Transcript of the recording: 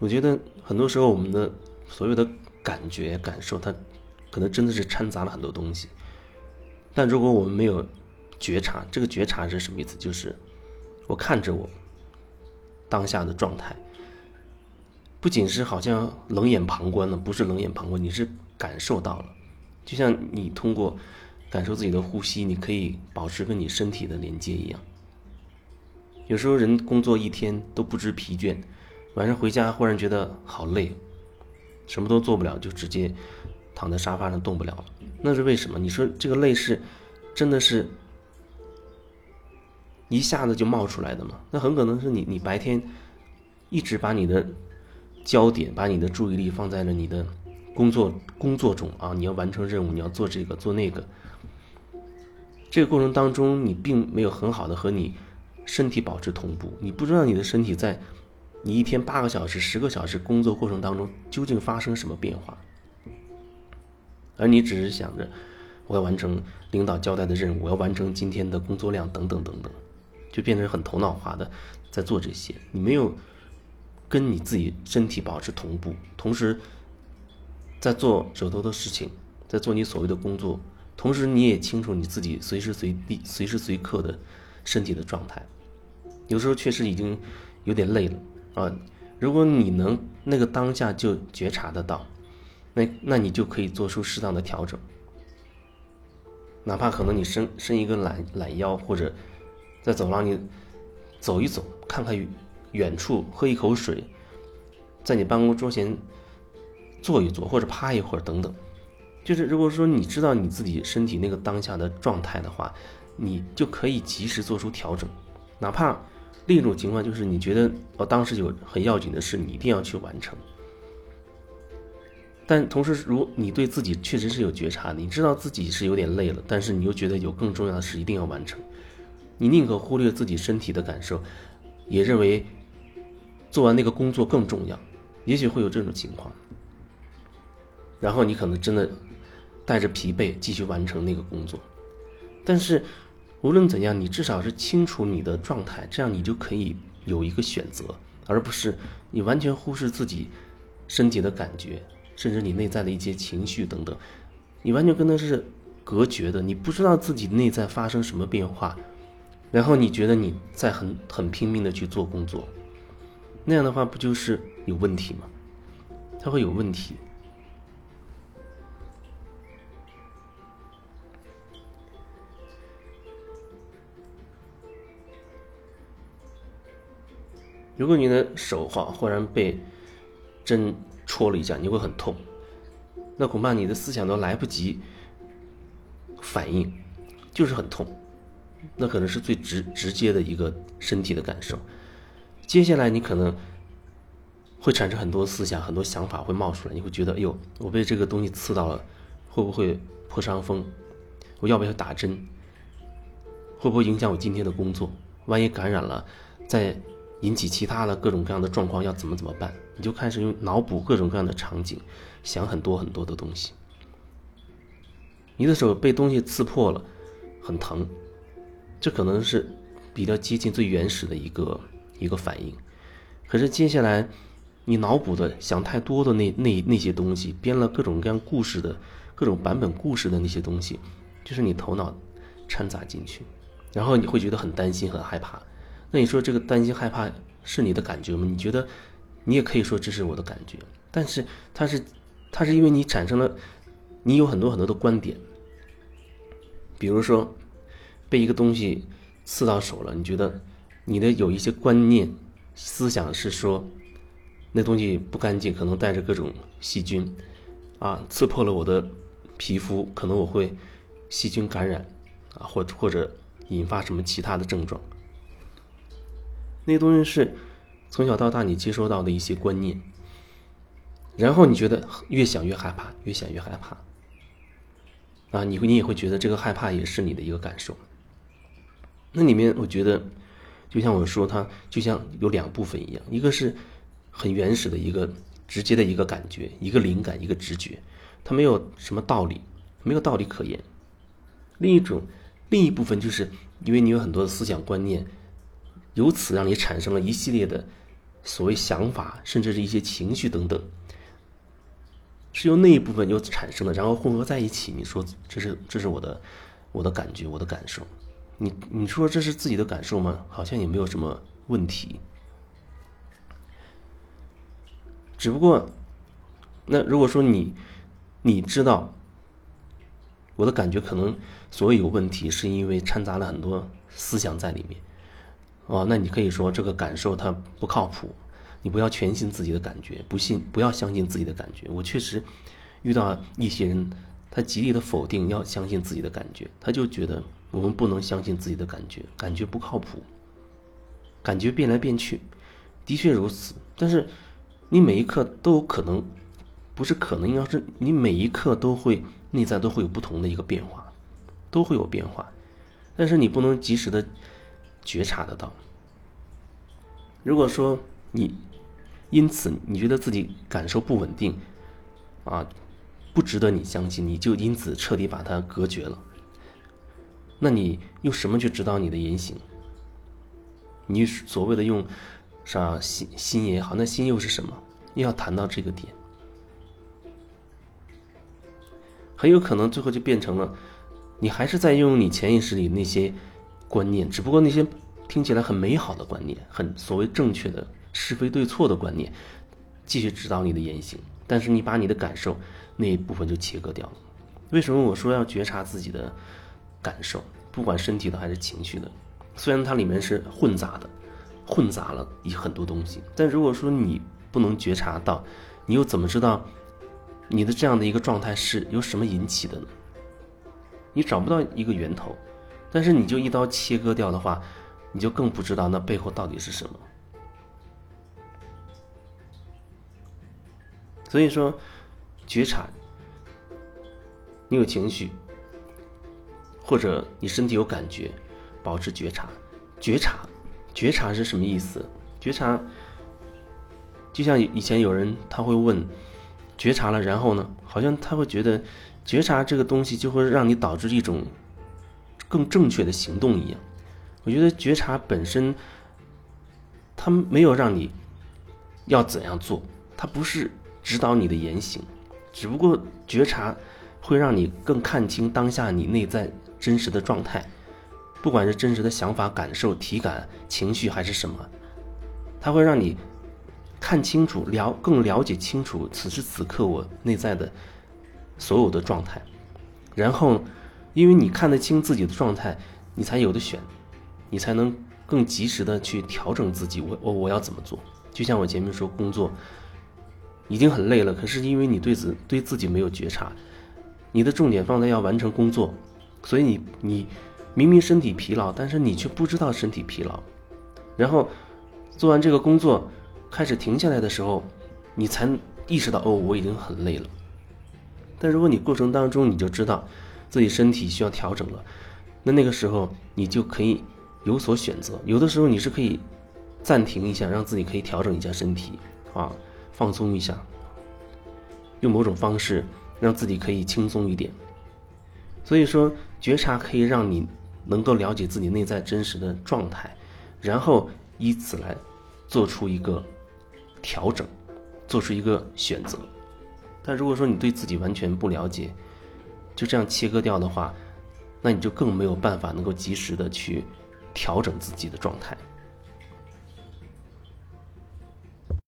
我觉得很多时候我们的所有的感觉、感受，它可能真的是掺杂了很多东西。但如果我们没有觉察，这个觉察是什么意思？就是我看着我当下的状态，不仅是好像冷眼旁观了，不是冷眼旁观，你是感受到了。就像你通过感受自己的呼吸，你可以保持跟你身体的连接一样。有时候人工作一天都不知疲倦，晚上回家忽然觉得好累，什么都做不了，就直接躺在沙发上动不了了。那是为什么？你说这个累是真的是一下子就冒出来的吗？那很可能是你你白天一直把你的焦点、把你的注意力放在了你的工作工作中啊，你要完成任务，你要做这个做那个。这个过程当中，你并没有很好的和你。身体保持同步，你不知道你的身体在你一天八个小时、十个小时工作过程当中究竟发生什么变化，而你只是想着我要完成领导交代的任务，我要完成今天的工作量等等等等，就变成很头脑化的在做这些。你没有跟你自己身体保持同步，同时在做手头的事情，在做你所谓的工作，同时你也清楚你自己随时随地、随时随刻的身体的状态。有时候确实已经有点累了啊！如果你能那个当下就觉察得到，那那你就可以做出适当的调整。哪怕可能你伸伸一个懒懒腰，或者在走廊里走一走，看看远处，喝一口水，在你办公桌前坐一坐，或者趴一会儿等等。就是如果说你知道你自己身体那个当下的状态的话，你就可以及时做出调整，哪怕。另一种情况就是，你觉得哦，当时有很要紧的事，你一定要去完成。但同时，如你对自己确实是有觉察的，你知道自己是有点累了，但是你又觉得有更重要的事一定要完成，你宁可忽略自己身体的感受，也认为做完那个工作更重要。也许会有这种情况，然后你可能真的带着疲惫继续完成那个工作，但是。无论怎样，你至少是清楚你的状态，这样你就可以有一个选择，而不是你完全忽视自己身体的感觉，甚至你内在的一些情绪等等，你完全跟他是隔绝的，你不知道自己内在发生什么变化，然后你觉得你在很很拼命的去做工作，那样的话不就是有问题吗？它会有问题。如果你的手哈忽然被针戳了一下，你会很痛，那恐怕你的思想都来不及反应，就是很痛，那可能是最直直接的一个身体的感受。接下来你可能会产生很多思想、很多想法会冒出来，你会觉得，哎呦，我被这个东西刺到了，会不会破伤风？我要不要打针？会不会影响我今天的工作？万一感染了，在引起其他的各种各样的状况要怎么怎么办？你就开始用脑补各种各样的场景，想很多很多的东西。你的手被东西刺破了，很疼，这可能是比较接近最原始的一个一个反应。可是接下来，你脑补的想太多的那那那些东西，编了各种各样故事的各种版本故事的那些东西，就是你头脑掺杂进去，然后你会觉得很担心很害怕。那你说这个担心害怕是你的感觉吗？你觉得，你也可以说这是我的感觉，但是它是，它是因为你产生了，你有很多很多的观点，比如说，被一个东西刺到手了，你觉得你的有一些观念思想是说，那东西不干净，可能带着各种细菌，啊，刺破了我的皮肤，可能我会细菌感染，啊，或或者引发什么其他的症状。那东西是从小到大你接收到的一些观念，然后你觉得越想越害怕，越想越害怕，啊，你会你也会觉得这个害怕也是你的一个感受。那里面我觉得，就像我说，它就像有两部分一样，一个是很原始的一个直接的一个感觉，一个灵感，一个直觉，它没有什么道理，没有道理可言。另一种另一部分就是因为你有很多的思想观念。由此让你产生了一系列的所谓想法，甚至是一些情绪等等，是由那一部分又产生的，然后混合在一起。你说这是这是我的我的感觉，我的感受。你你说这是自己的感受吗？好像也没有什么问题。只不过，那如果说你你知道我的感觉可能所谓有问题，是因为掺杂了很多思想在里面。哦，那你可以说这个感受它不靠谱，你不要全信自己的感觉，不信不要相信自己的感觉。我确实遇到一些人，他极力的否定要相信自己的感觉，他就觉得我们不能相信自己的感觉，感觉不靠谱，感觉变来变去，的确如此。但是你每一刻都有可能，不是可能，要是你每一刻都会内在都会有不同的一个变化，都会有变化，但是你不能及时的。觉察得到。如果说你因此你觉得自己感受不稳定，啊，不值得你相信，你就因此彻底把它隔绝了。那你用什么去指导你的言行？你所谓的用啥心心也好，那心又是什么？又要谈到这个点，很有可能最后就变成了，你还是在用你潜意识里那些。观念，只不过那些听起来很美好的观念，很所谓正确的是非对错的观念，继续指导你的言行。但是你把你的感受那一部分就切割掉了。为什么我说要觉察自己的感受，不管身体的还是情绪的？虽然它里面是混杂的，混杂了一很多东西，但如果说你不能觉察到，你又怎么知道你的这样的一个状态是由什么引起的呢？你找不到一个源头。但是你就一刀切割掉的话，你就更不知道那背后到底是什么。所以说，觉察，你有情绪，或者你身体有感觉，保持觉察。觉察，觉察是什么意思？觉察，就像以前有人他会问，觉察了然后呢？好像他会觉得，觉察这个东西就会让你导致一种。更正确的行动一样，我觉得觉察本身，它没有让你要怎样做，它不是指导你的言行，只不过觉察会让你更看清当下你内在真实的状态，不管是真实的想法、感受、体感、情绪还是什么，它会让你看清楚、了更了解清楚此时此刻我内在的所有的状态，然后。因为你看得清自己的状态，你才有的选，你才能更及时的去调整自己。我我我要怎么做？就像我前面说，工作已经很累了，可是因为你对自对自己没有觉察，你的重点放在要完成工作，所以你你明明身体疲劳，但是你却不知道身体疲劳。然后做完这个工作，开始停下来的时候，你才意识到哦，我已经很累了。但如果你过程当中你就知道。自己身体需要调整了，那那个时候你就可以有所选择。有的时候你是可以暂停一下，让自己可以调整一下身体，啊，放松一下，用某种方式让自己可以轻松一点。所以说，觉察可以让你能够了解自己内在真实的状态，然后以此来做出一个调整，做出一个选择。但如果说你对自己完全不了解，就这样切割掉的话，那你就更没有办法能够及时的去调整自己的状态。